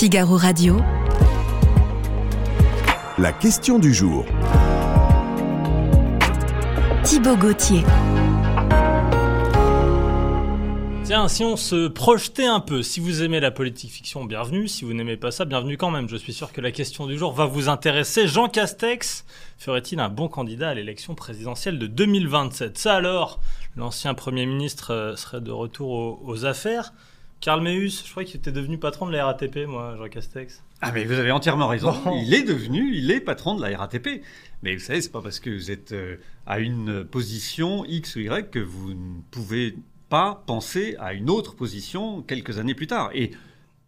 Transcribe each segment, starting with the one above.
Figaro Radio. La question du jour. Thibaut Gauthier. Tiens, si on se projetait un peu, si vous aimez la politique fiction, bienvenue. Si vous n'aimez pas ça, bienvenue quand même. Je suis sûr que la question du jour va vous intéresser. Jean Castex ferait-il un bon candidat à l'élection présidentielle de 2027 Ça alors, l'ancien Premier ministre euh, serait de retour aux, aux affaires. Karl Meus, je crois qu'il était devenu patron de la RATP, moi, Jean Castex. Ah mais vous avez entièrement raison. Il est devenu, il est patron de la RATP. Mais vous savez, c'est pas parce que vous êtes euh, à une position X ou Y que vous ne pouvez pas penser à une autre position quelques années plus tard. Et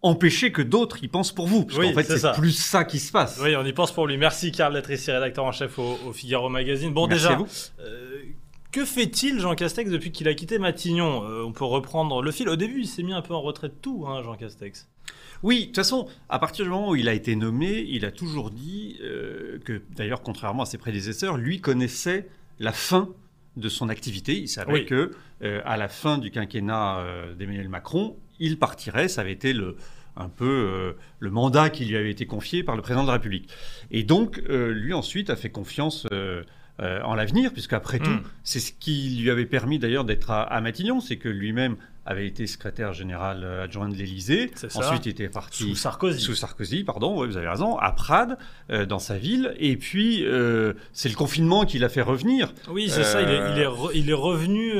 empêcher que d'autres y pensent pour vous. Parce Oui, qu'en fait, c'est plus ça qui se passe. Oui, on y pense pour lui. Merci Karl d'être ici, rédacteur en chef au, au Figaro Magazine. Bon, Merci déjà, à vous. euh, que fait-il Jean Castex depuis qu'il a quitté Matignon Euh, On peut reprendre le fil. Au début, il s'est mis un peu en retrait de tout, hein, Jean Castex. Oui, de toute façon, à partir du moment où il a été nommé, il a toujours dit euh, que, d'ailleurs, contrairement à ses prédécesseurs, lui connaissait la fin de son activité. Il savait Oui. que, euh, à la fin du quinquennat d'Emmanuel Macron, il partirait. Ça avait été le, un peu euh, le mandat qui lui avait été confié par le président de la République. Et donc, euh, lui ensuite a fait confiance. euh, euh, en l'avenir, puisqu'après Mm. tout, c'est ce qui lui avait permis d'ailleurs d'être à, à Matignon, c'est que lui-même avait été secrétaire général euh, adjoint de l'Élysée. Ensuite, il était parti Sous Sarkozy. sous Sarkozy, pardon, ouais, vous avez raison, à Prades, euh, dans sa ville. Et puis, euh, c'est le confinement qui l'a fait revenir. Oui, c'est ça. Il est, il est, re- il est revenu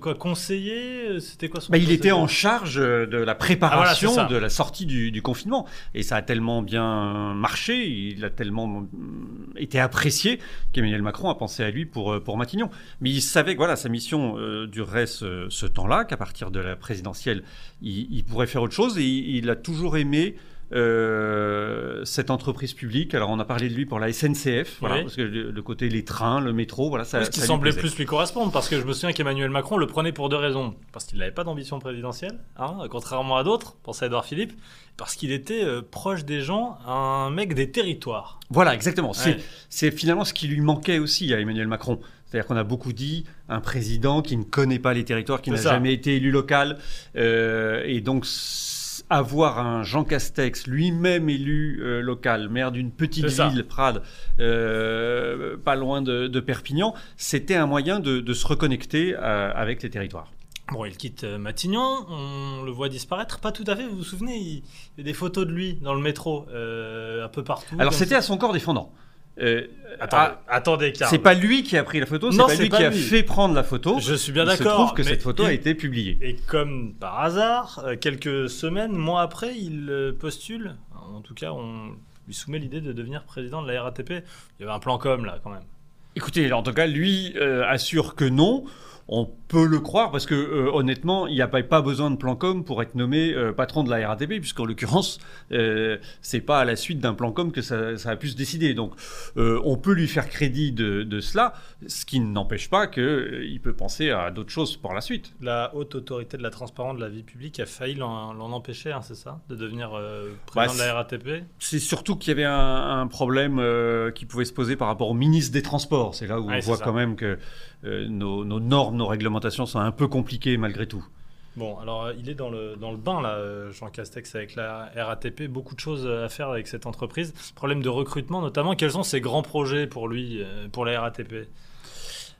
quoi conseiller. C'était quoi son Bah, il était en charge de la Ah, préparation voilà, ça. de la sortie du, du confinement. Et ça a tellement bien marché, il a tellement hum, été apprécié qu'Emmanuel Macron a pensé à lui pour, pour Matignon. Mais il savait que voilà, sa mission durerait ce, ce temps-là, qu'à partir de la présidentielle, il, il pourrait faire autre chose. Et il, il a toujours aimé euh, cette entreprise publique. Alors on a parlé de lui pour la SNCF, voilà, Oui. parce que le, le côté les trains, le métro, voilà, ça, Oui, ce qui ça semblait plus lui correspondre, parce que je me souviens qu'Emmanuel Macron le prenait pour deux raisons. Parce qu'il n'avait pas d'ambition présidentielle, hein, contrairement à d'autres, pense à Edouard Philippe, parce qu'il était euh, proche des gens, un mec des territoires. Voilà, exactement. Ouais. c'est finalement ce qui lui manquait aussi à Emmanuel Macron. C'est-à-dire qu'on a beaucoup dit un président qui ne connaît pas les territoires, qui n'a jamais été élu local. Euh, et donc, avoir un Jean Castex, lui-même élu euh, local, maire d'une petite ville, Prades, euh, pas loin de, de Perpignan, c'était un moyen de, de se reconnecter avec les territoires. Bon, il quitte Matignon, on le voit disparaître, pas tout à fait, vous vous souvenez, il il y a des photos de lui dans le métro, euh, un peu partout. Alors, c'était à son corps défendant. Euh, Attendez, ah, attendez, c'est pas lui qui a pris la photo, c'est pas lui pas qui a lui. fait prendre la photo. Je suis bien Il se d'accord. trouve que cette photo il- a été publiée. Et comme par hasard, euh, quelques semaines, mois après, il euh, postule. En tout cas, on lui soumet l'idée de devenir président de la RATP. Il y avait un plan com là, quand même. Écoutez, en tout cas, lui euh, assure que non. On peut le croire parce que euh, honnêtement, il n'y a pas, pas besoin de plan com pour être nommé euh, patron de la RATP, puisqu'en l'occurrence, euh, c'est pas à la suite d'un plan com que ça, ça a pu se décider. Donc, euh, on peut lui faire crédit de, de cela, ce qui n'empêche pas qu'il peut penser à d'autres choses pour la suite. La haute autorité de la transparence de la vie publique a failli l'en empêcher, hein, c'est ça De devenir président Bah, de la RATP C'est surtout qu'il y avait un, un problème qui pouvait se poser par rapport au ministre des Transports. C'est là où Ouais, on voit ça. quand même que nos, nos normes, nos réglementations sont un peu compliquées malgré tout. Bon, alors euh, il est dans le, dans le bain, là, euh, Jean Castex, avec la RATP. Beaucoup de choses à faire avec cette entreprise. Problème de recrutement, notamment. Quels sont ses grands projets pour lui, euh, pour la RATP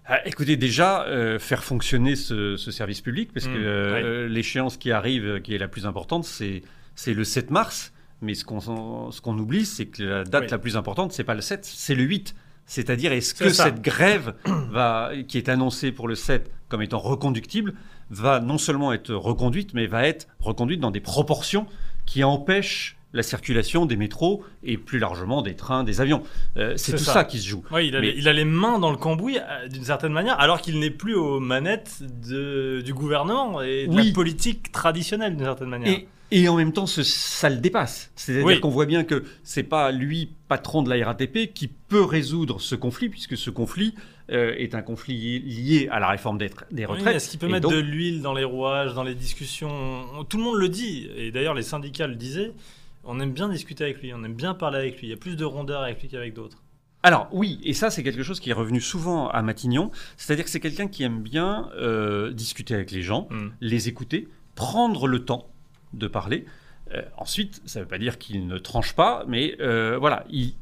Ah, écoutez, déjà, euh, faire fonctionner ce, ce service public, parce Mm, que euh, l'échéance qui arrive, euh, qui est la plus importante, c'est c'est le 7 mars. Mais ce qu'on ce qu'on oublie, c'est que la date Oui. la plus importante, c'est pas le 7, c'est le 8. C'est-à-dire, est-ce que ça. cette grève va, qui est annoncée pour le 7 comme étant reconductible va non seulement être reconduite, mais va être reconduite dans des proportions qui empêchent la circulation des métros et plus largement des trains, des avions. Euh, c'est tout ça. ça. qui se joue. Oui, il a, Mais- les, il a les mains dans le cambouis euh, d'une certaine manière, alors qu'il n'est plus aux manettes de- du gouvernement et de Oui. la politique traditionnelle d'une certaine manière. Et, et en même temps, ce- ça le dépasse. C'est-à-dire Oui. qu'on voit bien que c'est pas lui, patron de la RATP, qui peut résoudre ce conflit, puisque ce conflit euh, est un conflit lié à la réforme des, Oui, retraites. Est-ce qu'il peut Et mettre donc- de l'huile dans les rouages, dans les discussions? On- Tout le monde le dit, et d'ailleurs les syndicats le disaient. On aime bien discuter avec lui, on aime bien parler avec lui. Il y a plus de rondeur avec lui qu'avec d'autres. Alors oui, et ça c'est quelque chose qui est revenu souvent à Matignon, c'est-à-dire que c'est quelqu'un qui aime bien euh, discuter avec les gens, Mm. les écouter, prendre le temps de parler. Euh, ensuite, ça ne veut pas dire qu'il ne tranche pas, mais euh, voilà, il,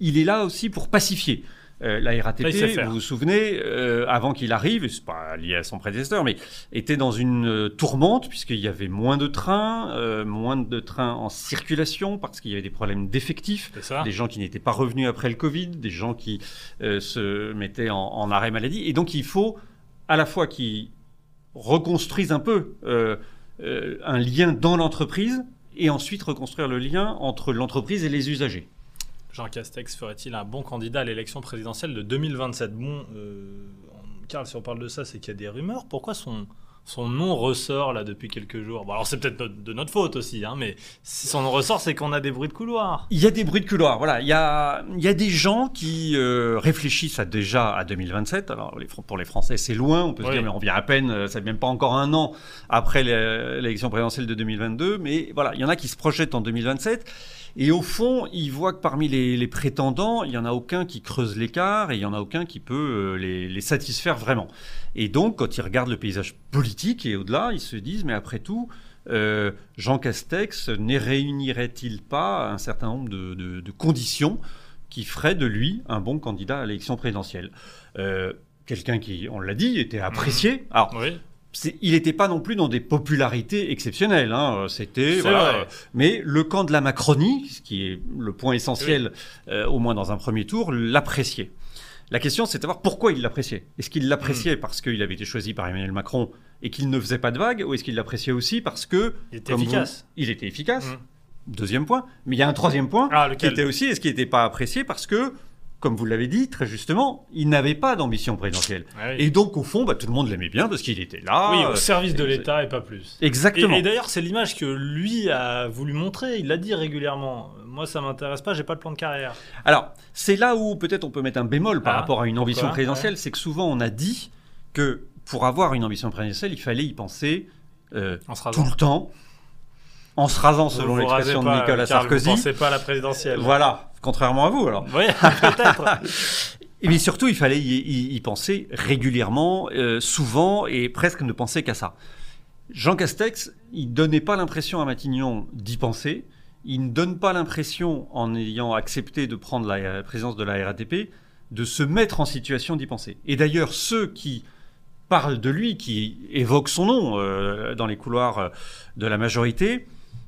il est là aussi pour pacifier. Euh, la RATP, vous vous souvenez, avant qu'il arrive, c'est pas lié à son prédécesseur, mais était dans une tourmente puisqu'il y avait moins de trains, moins de trains en circulation parce qu'il y avait des problèmes d'effectifs, des gens qui n'étaient pas revenus après le Covid, des gens qui se mettaient en, en arrêt maladie, et donc il faut à la fois qu'ils reconstruisent un peu euh, un lien dans l'entreprise et ensuite reconstruire le lien entre l'entreprise et les usagers. Jean Castex ferait-il un bon candidat à l'élection présidentielle de 2027 Bon, euh, Karl, si on parle de ça, c'est qu'il y a des rumeurs. Pourquoi son, son nom ressort là depuis quelques jours Bon, alors c'est peut-être de notre faute aussi, hein, mais si son nom ressort, c'est qu'on a des bruits de couloir. Il y a des bruits de couloir, voilà. Il y a, il y a des gens qui euh, réfléchissent à déjà à 2027. Alors les, pour les Français, c'est loin. On peut se Oui. dire, mais on vient à peine, euh, ça fait même pas encore un an après l'é- l'élection présidentielle de 2022. Mais voilà, il y en a qui se projettent en 2027. Et au fond, ils voient que parmi les, les prétendants, il y en a aucun qui creuse l'écart et il y en a aucun qui peut euh, les, les satisfaire vraiment. Et donc, quand ils regardent le paysage politique et au-delà, ils se disent, mais après tout, euh, Jean Castex ne réunirait-il pas un certain nombre de, de- de conditions qui feraient de lui un bon candidat à l'élection présidentielle? Euh, Quelqu'un qui, on l'a dit, était apprécié. Alors, Oui, il n'était pas non plus dans des popularités exceptionnelles. hein. C'était, voilà, vrai. mais le camp de la Macronie, ce qui est le point essentiel, euh, au moins dans un premier tour, l'appréciait. La question, c'est de savoir pourquoi il l'appréciait. Est-ce qu'il Hmm. l'appréciait parce qu'il avait été choisi par Emmanuel Macron et qu'il ne faisait pas de vagues, ou est-ce qu'il l'appréciait aussi parce que Il était vous- efficace. il était efficace? Mm. Deuxième point. Mais il y a un troisième point Ah, qui était aussi, est-ce qu'il n'était pas apprécié parce que, comme vous l'avez dit très justement, il n'avait pas d'ambition présidentielle. Ah oui. Et donc, au fond, bah, tout le monde l'aimait bien parce qu'il était là. Oui, euh, au service de l'État et pas plus. Exactement. Et, et d'ailleurs, c'est l'image que lui a voulu montrer. Il l'a dit régulièrement. Moi, ça m'intéresse pas. J'ai pas de plan de carrière. Alors, c'est là où peut-être on peut mettre un bémol par Ah, rapport à une ambition présidentielle, c'est que souvent on a dit que pour avoir une ambition présidentielle, il fallait y penser euh, tout le temps, en se rasant selon l'expression de Nicolas Sarkozy. Vous pensez pas à la présidentielle. Voilà, contrairement à vous alors. Oui, peut-être. Mais surtout, il fallait y, y- y penser régulièrement, euh, souvent, et presque ne penser qu'à ça. Jean Castex, il donnait pas l'impression à Matignon d'y penser. Il ne donne pas l'impression, en ayant accepté de prendre la présidence de la RATP, de se mettre en situation d'y penser. Et d'ailleurs, ceux qui parlent de lui, qui évoquent son nom euh, dans les couloirs euh, de la majorité,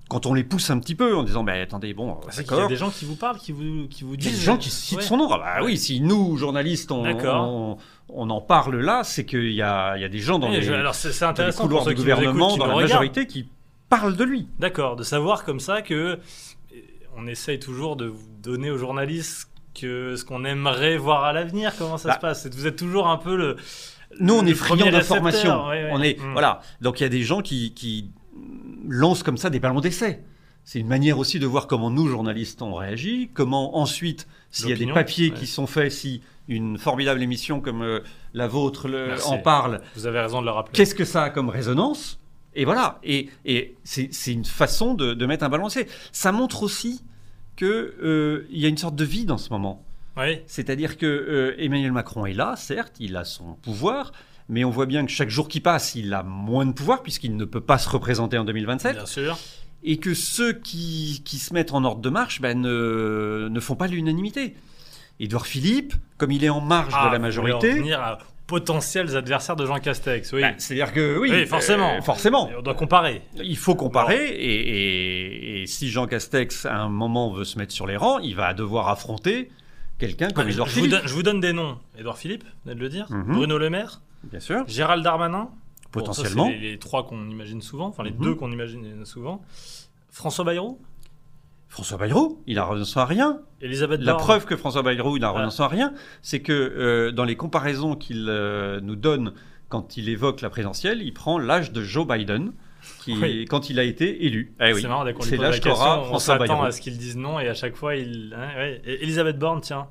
quand on les pousse un petit peu en disant, bah, attendez, bon, C'est qu'il y a des gens qui vous parlent, qui vous, qui vous Il y a disent. des gens qui citent Ouais. son nom. Ah bah oui, si nous, journalistes, on, on, on en parle là, c'est qu'il y a, il y a des gens dans Oui, les, je- alors c'est c'est dans les intéressant couloirs du gouvernement, dans la regardent. majorité, qui parlent de lui. D'accord, de savoir comme ça que euh, on essaye toujours de vous donner aux journalistes que ce qu'on aimerait voir à l'avenir, comment ça Bah. se passe. Vous êtes toujours un peu le. Nous, on Le est friands d'informations. ouais, ouais. On est, Mm. voilà. Donc, il y a des gens qui, qui lancent comme ça des ballons d'essai. C'est une manière aussi de voir comment nous, journalistes, on réagit, comment ensuite, s'il y a des papiers ouais. qui sont faits, si une formidable émission comme euh, la vôtre le- en parle, Vous avez raison de le rappeler. Qu'est-ce que ça a comme résonance? Et voilà. Et, et c'est une façon de, de mettre un ballon d'essai. Ça montre aussi que euh, y a une sorte de vide en ce moment. Oui, C'est-à-dire que euh, Emmanuel Macron est là, certes, il a son pouvoir, mais on voit bien que chaque jour qui passe, il a moins de pouvoir puisqu'il ne peut pas se représenter en 2027, bien sûr. et que ceux qui, qui se mettent en ordre de marche ben, ne, ne font pas l'unanimité. Édouard Philippe, comme il est en marge Ah, de la vous majorité, en venir à potentiels adversaires de Jean Castex, oui. ben, c'est-à-dire que oui, Oui, forcément. euh, forcément. On doit comparer. Il faut comparer, et, et- et si Jean Castex, à un moment, veut se mettre sur les rangs, il va devoir affronter quelqu'un comme je, Édouard vous Philippe. donne, je vous donne des noms. Édouard Philippe, venez de le dire. Mhm. Bruno Le Maire. Bien sûr, Gérald Darmanin. Bon, ça, potentiellement. les, les trois qu'on imagine souvent, enfin les Mhm. deux qu'on imagine souvent. François Bayrou. François Bayrou, il a renoncé à rien. Elisabeth La preuve que François Bayrou, il a Ah. renoncé à rien, c'est que euh, dans les comparaisons qu'il euh, nous donne quand il évoque la présidentielle, il prend l'âge de Joe Biden, qui, Oui. quand il a été élu. Eh oui, C'est marrant, dès qu'on lui pose la question, on s'attend à ce qu'il dise non et à chaque fois il. hein, ouais. Et Elisabeth Borne, tiens.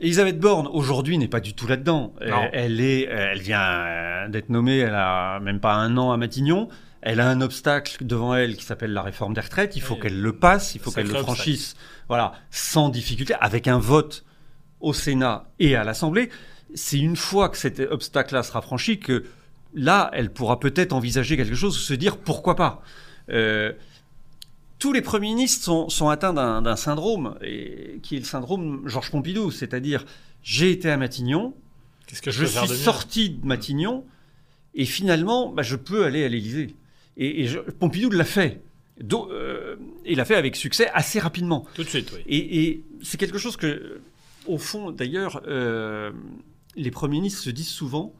Elisabeth Borne, aujourd'hui, n'est pas du tout là-dedans. Elle, est, euh, elle vient euh, d'être nommée, elle a même pas un an à Matignon. Elle a un obstacle devant elle qui s'appelle la réforme des retraites. Il faut Oui. qu'elle le passe, il faut qu'elle le obstacle. franchisse, voilà, sans difficulté, avec un vote au Sénat et à l'Assemblée. C'est une fois que cet obstacle-là sera franchi que là, elle pourra peut-être envisager quelque chose, se dire pourquoi pas. Euh, tous les premiers ministres sont, sont atteints d'un syndrome, et, qui est le syndrome Georges Pompidou, c'est-à-dire j'ai été à Matignon, que je, suis de sorti de Matignon, et finalement, bah, je peux aller à l'Élysée. Et, et je- Pompidou l'a fait. Do- euh, il l'a fait avec succès assez rapidement. Tout de suite, oui. Et, et c'est quelque chose que, au fond, d'ailleurs, euh, les premiers ministres se disent souvent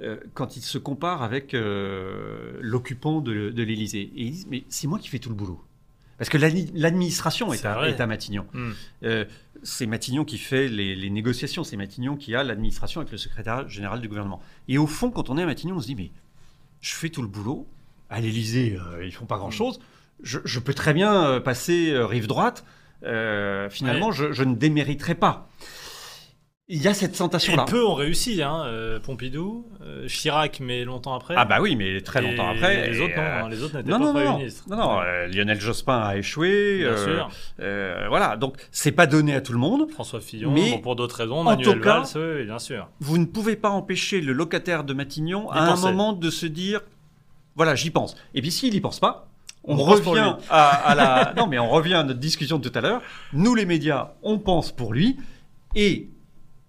euh, quand ils se comparent avec l'occupant de, de l'Élysée. Et ils disent, mais c'est moi qui fais tout le boulot. Parce que l'admi- l'administration est, à- vrai. est à Matignon. Hmm. Euh, c'est Matignon qui fait les, les négociations, c'est Matignon qui a l'administration avec le secrétaire général du gouvernement. Et au fond, quand on est à Matignon, on se dit, mais je fais tout le boulot. À l'Élysée, euh, ils font pas grand-chose. Je, je peux très bien euh, passer euh, rive droite. Euh, finalement, je, je ne démériterai pas. Il y a cette Et tentation-là. peu ont réussi, hein. euh, Pompidou, euh, Chirac, mais longtemps après. Ah bah oui, mais très longtemps Et après. Les et, autres, non. euh, hein, Les autres n'étaient non, pas non, premiers non, ministres. non, non, euh, Lionel Jospin a échoué. Bien euh, sûr. euh, voilà, donc c'est pas donné à tout le monde. François Fillon, mais bon, pour d'autres raisons. en Manuel tout cas- Valls, oui, bien sûr. vous ne pouvez pas empêcher le locataire de Matignon à un moment de se dire voilà j'y pense et puis s'il n'y pense pas on, revient à la non mais on revient à notre discussion de tout à l'heure nous les médias on pense pour lui et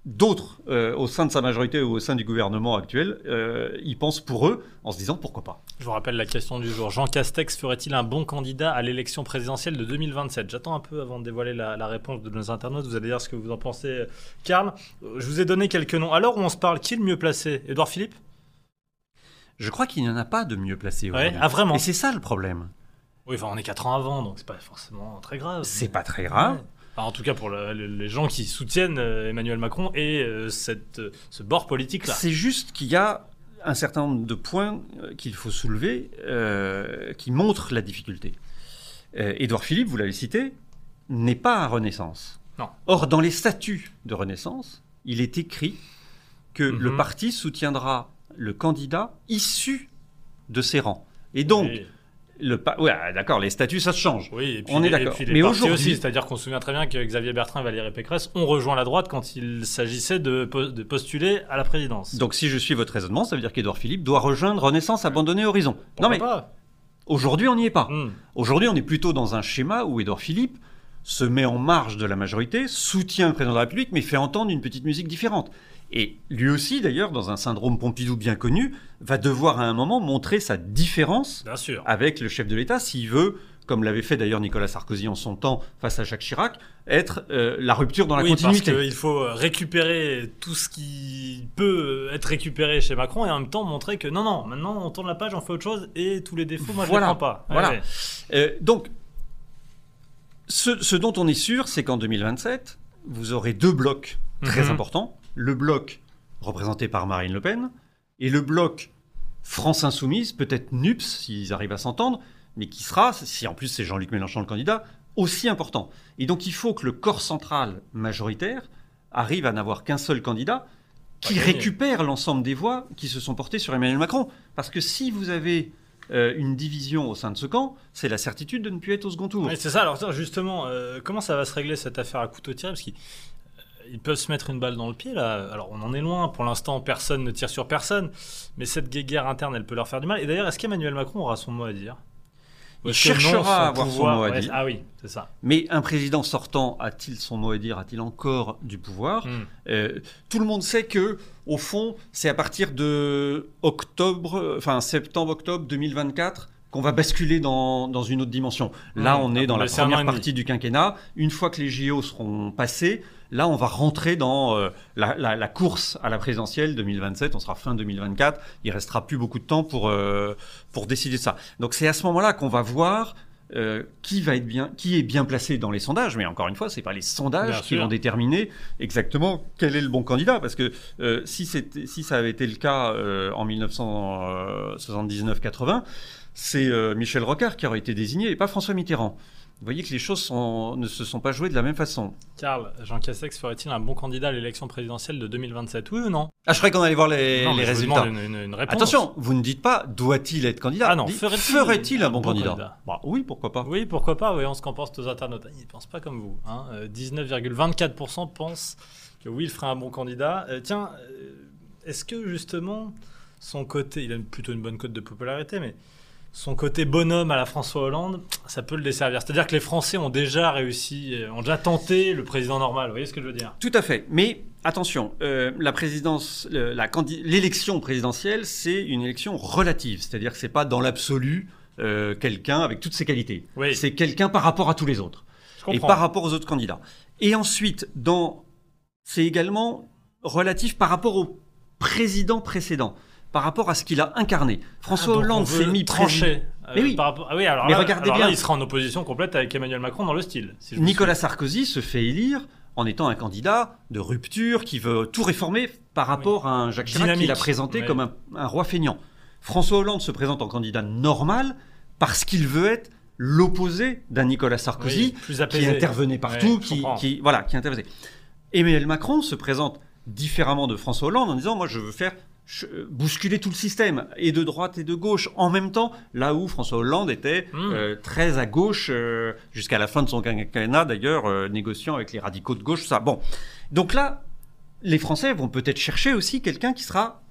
d'autres euh, au sein de sa majorité ou au sein du gouvernement actuel euh, ils pensent pour eux en se disant pourquoi pas Je vous rappelle la question du jour. Jean Castex ferait-il un bon candidat à l'élection présidentielle de 2027 J'attends un peu avant de dévoiler la, la réponse de nos internautes. Vous allez dire ce que vous en pensez. Karl, Euh, je vous ai donné quelques noms. Alors où on se parle, qui est le mieux placé? Édouard Philippe? Je crois qu'il n'y en a pas de mieux placé Ouais. Ah vraiment et c'est ça le problème Oui, enfin on est 4 ans avant, donc c'est pas forcément très grave. c'est pas très grave Ouais. En tout cas pour le- le- les gens qui soutiennent euh, Emmanuel Macron et euh, cette, euh, ce bord politique-là. C'est juste qu'il y a un certain nombre de points qu'il faut soulever euh, qui montrent la difficulté. Euh, Édouard Philippe, vous l'avez cité, n'est pas à Renaissance. Non. Or, dans les statuts de Renaissance, il est écrit que Mhm. le parti soutiendra le candidat issu de ses rangs. Et donc, Oui. Le ouais, d'accord, les statuts, ça se change. Oui, et puis On est d'accord. Mais aujourd'hui- c'est-à-dire qu'on se souvient très bien que Xavier Bertrand et Valérie Pécresse ont rejoint la droite quand il s'agissait de, po- de postuler à la présidence. Donc, si je suis votre raisonnement, ça veut dire qu'Édouard Philippe doit rejoindre Renaissance, abandonner Horizon. non, mais aujourd'hui, on n'y est pas. Hmm. Aujourd'hui, on est plutôt dans un schéma où Édouard Philippe se met en marge de la majorité, soutient le président de la République, mais fait entendre une petite musique différente. Et lui aussi, d'ailleurs, dans un syndrome Pompidou bien connu, va devoir à un moment montrer sa différence Bien sûr. avec le chef de l'État s'il veut, comme l'avait fait d'ailleurs Nicolas Sarkozy en son temps face à Jacques Chirac, être euh, la rupture dans la oui, parce continuité. qu'il faut récupérer tout ce qui peut être récupéré chez Macron et en même temps montrer que non, non, maintenant on tourne la page, on fait autre chose et tous les défauts, moi Voilà. je les prends pas. Voilà. ouais. Euh, donc, ce, ce dont on est sûr, c'est qu'en 2027, vous aurez deux blocs très Mhm. importants. Le bloc représenté par Marine Le Pen et le bloc France Insoumise, peut-être NUPS, s'ils arrivent à s'entendre, mais qui sera, si en plus c'est Jean-Luc Mélenchon le candidat, aussi important. Et donc il faut que le corps central majoritaire arrive à n'avoir qu'un seul candidat qui récupère l'ensemble des voix qui se sont portées sur Emmanuel Macron. Parce que si vous avez euh, une division au sein de ce camp, c'est la certitude de ne plus être au second tour. Ouais, c'est ça, alors justement, euh, comment ça va se régler cette affaire à couteau tiré? Parce ils peuvent se mettre une balle dans le pied là. Alors on en est loin, pour l'instant personne ne tire sur personne, mais cette guerre interne elle peut leur faire du mal. Et d'ailleurs, est-ce qu'Emmanuel Macron aura son mot à dire? Il non, cherchera à avoir son mot à ouais, dire. Ah oui, c'est ça. Mais un président sortant a-t-il son mot à dire? A-t-il encore du pouvoir? Hmm. Euh, Tout le monde sait que, au fond, c'est à partir de octobre, enfin septembre-octobre 2024 qu'on va basculer dans, dans une autre dimension. Là, Hmm. on est dans la première partie du quinquennat. Une fois que les JO seront passés, là, on va rentrer dans euh, la, la- la course à la présidentielle 2027. On sera fin 2024. Il restera plus beaucoup de temps pour, euh, pour décider de ça. Donc, c'est à ce moment-là qu'on va voir euh, qui va être bien, qui est bien placé dans les sondages. Mais encore une fois, c'est pas les sondages Bien qui sûr. vont déterminer exactement quel est le bon candidat. Parce que euh, si, c'était- si ça avait été le cas euh, en 1979-80, c'est Michel Rocard qui aurait été désigné et pas François Mitterrand. Vous voyez que les choses sont- ne se sont pas jouées de la même façon. Karl, Jean Castex ferait-il un bon candidat à l'élection présidentielle de 2027 Oui ou non? Ah, je croyais qu'on allait voir les, Non, les vous résultats. une, réponse. Attention, vous ne dites pas doit-il être candidat? Ah non, ferait-il un bon, bon candidat, candidat? Bah Oui, pourquoi pas. Oui, pourquoi pas, voyons ce qu'en pensent nos internautes. Ils ne pensent pas comme vous. Hein. Euh, 19,24% pensent que oui, il ferait un bon candidat. Euh, tiens, euh, est-ce que justement, son côté, il a plutôt une bonne cote de popularité, mais son côté bonhomme à la François Hollande, ça peut le desservir. C'est-à-dire que les Français ont déjà réussi, euh, ont déjà tenté le président normal. Vous voyez ce que je veux dire? Tout à fait. Mais attention, euh, la présidence, l'élection présidentielle, c'est une élection relative. C'est-à-dire que c'est pas dans l'absolu euh, quelqu'un avec toutes ses qualités. Oui. C'est quelqu'un par rapport à tous les autres. Je et par rapport aux autres candidats. Et ensuite, dans, c'est également relatif par rapport au président précédent, par rapport à ce qu'il a incarné. François Ah, Hollande s'est mis trancher. euh, Mais oui. par rapport- ah oui, alors Mais là, regardez alors là, bien. il sera en opposition complète avec Emmanuel Macron dans le style. si je me Nicolas Sarkozy se fait élire en étant un candidat de rupture qui veut tout réformer par rapport à un Jacques Chirac qu'il a présenté comme un, un roi feignant. François Hollande se présente en candidat normal parce qu'il veut être l'opposé d'un Nicolas. Sarkozy Oui, qui intervenait partout, qui, voilà, qui intervenait. Emmanuel Macron se présente différemment de François Hollande en disant moi je veux faire bousculer tout le système et de droite et de gauche en même temps là où François Hollande était Mm. euh, très à gauche euh, jusqu'à la fin de son quinquennat d'ailleurs euh, négociant avec les radicaux de gauche ça bon donc là les Français vont peut-être chercher aussi quelqu'un qui sera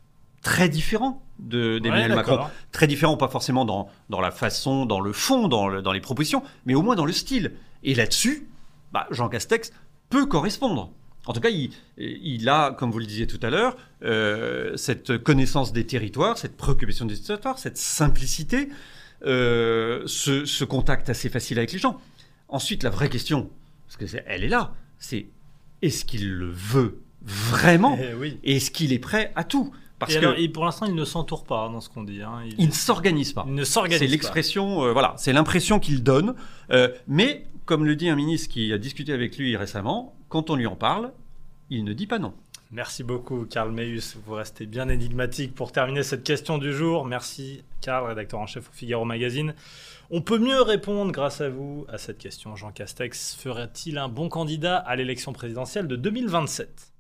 très différent de d'Emmanuel Ouais, Macron très différent, pas forcément dans, dans la façon, dans le fond, dans, le- dans les propositions, mais au moins dans le style. Et là-dessus, bah, Jean Castex peut correspondre. En tout cas, il, il a, comme vous le disiez tout à l'heure, euh, cette connaissance des territoires, cette préoccupation des territoires, cette simplicité, euh, ce, ce contact assez facile avec les gens. Ensuite, la vraie question, parce que c'est- elle est là, c'est est-ce qu'il le veut vraiment Eh oui. et est-ce qu'il est prêt à tout? Parce Et que alors, pour l'instant, il ne s'entoure pas hein, dans ce qu'on dit. hein. Il, il ne s'organise pas. il ne s'organise C'est pas. l'expression, euh, voilà, c'est l'impression qu'il donne. Euh, mais comme le dit un ministre qui a discuté avec lui récemment, quand on lui en parle, il ne dit pas non. Merci beaucoup, Karl Meus. Vous restez bien énigmatique pour terminer cette question du jour. Merci, Karl, rédacteur en chef au Figaro Magazine. On peut mieux répondre grâce à vous à cette question. Jean Castex ferait-il un bon candidat à l'élection présidentielle de 2027